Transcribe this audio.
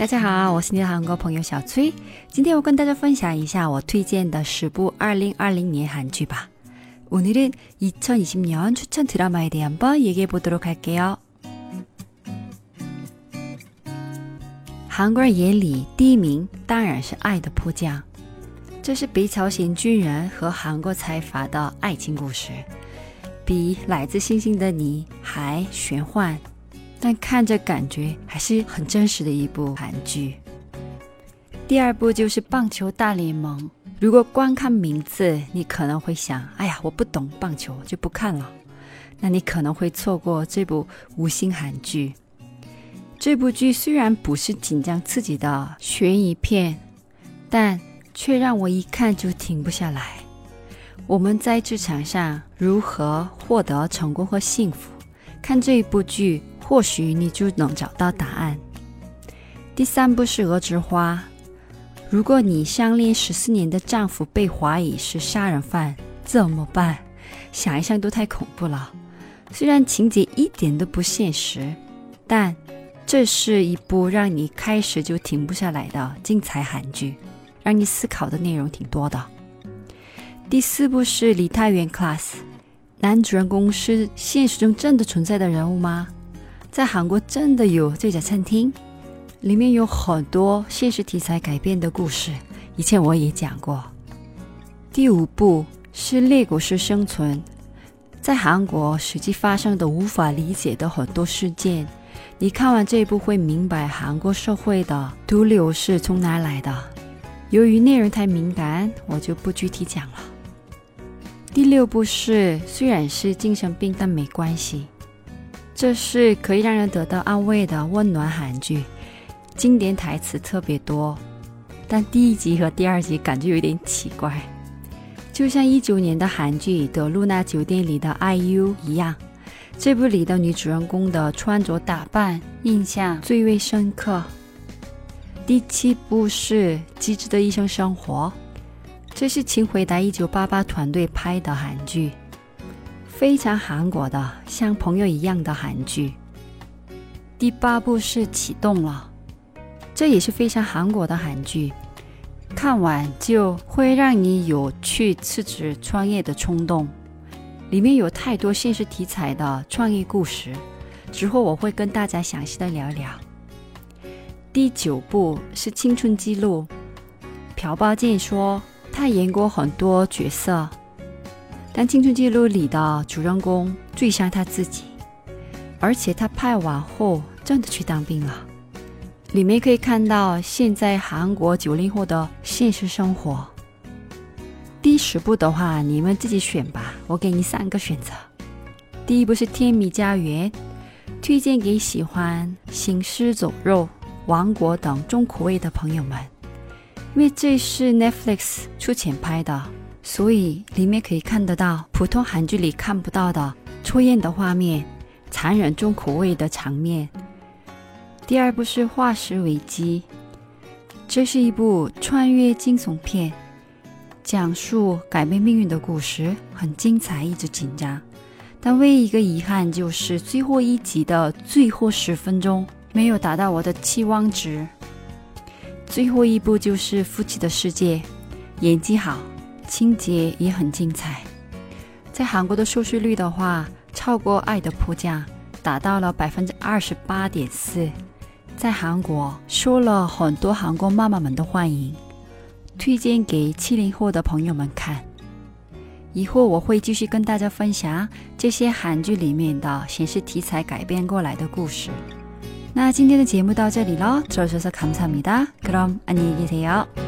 大家好，我是你的韩国朋友小崔。今天我跟大家分享一下我推荐的十部2020年韩剧吧。오늘은2020년추천드라마에대해한번얘기해보도록할게요韩国人眼里第一名当然是《爱的迫降》，这是北朝鲜军人和韩国财阀的爱情故事，比《来自星星的你》还玄幻。 但看着感觉还是很真实的一部韩剧。第二部就是《棒球大联盟》。如果光看名字，你可能会想：“哎呀，我不懂棒球，就不看了。”那你可能会错过这部无心韩剧。这部剧虽然不是紧张刺激的悬疑片，但却让我一看就停不下来。我们在职场上如何获得成功和幸福？看这一部剧。或许你就能找到答案。第三步是《鹅之花》。如果你相恋十四年的丈夫被怀疑是杀人犯，怎么办？想一想都太恐怖了。虽然情节一点都不现实，但这是一部让你开始就停不下来的精彩韩剧，让你思考的内容挺多的。第四部是《梨泰院 Class》。男主人公是现实中真的存在的人物吗？在韩国真的有这家餐厅，里面有很多现实题材改编的故事，以前我也讲过。第五部是《猎狗式生存》，在韩国实际发生的无法理解的很多事件，你看完这一部会明白韩国社会的毒瘤是从哪来的。由于内容太敏感，我就不具体讲了。第六部是虽然是精神病，但没关系。这是可以让人得到安慰的温暖韩剧，经典台词特别多，但第一集和第二集感觉有点奇怪，就像一九年的韩剧《的露娜酒店》里的 IU 一样。这部里的女主人公的穿着打扮印象最为深刻。第七部是《机智的医生生活》，这是请回答一九八八团队拍的韩剧。非常韩国的，像朋友一样的韩剧。第八部是启动了，这也是非常韩国的韩剧，看完就会让你有去辞职创业的冲动。里面有太多现实题材的创业故事，之后我会跟大家详细的聊聊。第九部是青春记录，朴宝剑说他演过很多角色。但《青春记录》里的主人公最像他自己，而且他拍完后真的去当兵了。里面可以看到现在韩国九零后的现实生活。第十部的话，你们自己选吧，我给你三个选择。第一部是《天米家园》，推荐给喜欢行尸走肉、王国等重口味的朋友们，因为这是 Netflix 出钱拍的。所以里面可以看得到普通韩剧里看不到的抽烟的画面、残忍重口味的场面。第二部是《化石危机》，这是一部穿越惊悚片，讲述改变命运的故事，很精彩，一直紧张。但唯一一个遗憾就是最后一集的最后十分钟没有达到我的期望值。最后一部就是《夫妻的世界》，演技好。情节也很精彩，在韩国的收视率的话，超过《爱的迫降》，达到了百分之二十八点四，在韩国受了很多韩国妈妈们的欢迎，推荐给七零后的朋友们看。以后我会继续跟大家分享这些韩剧里面的现实题材改编过来的故事。那今天的节目到这里了，들어주셔서감사합니다그럼안녕히계세요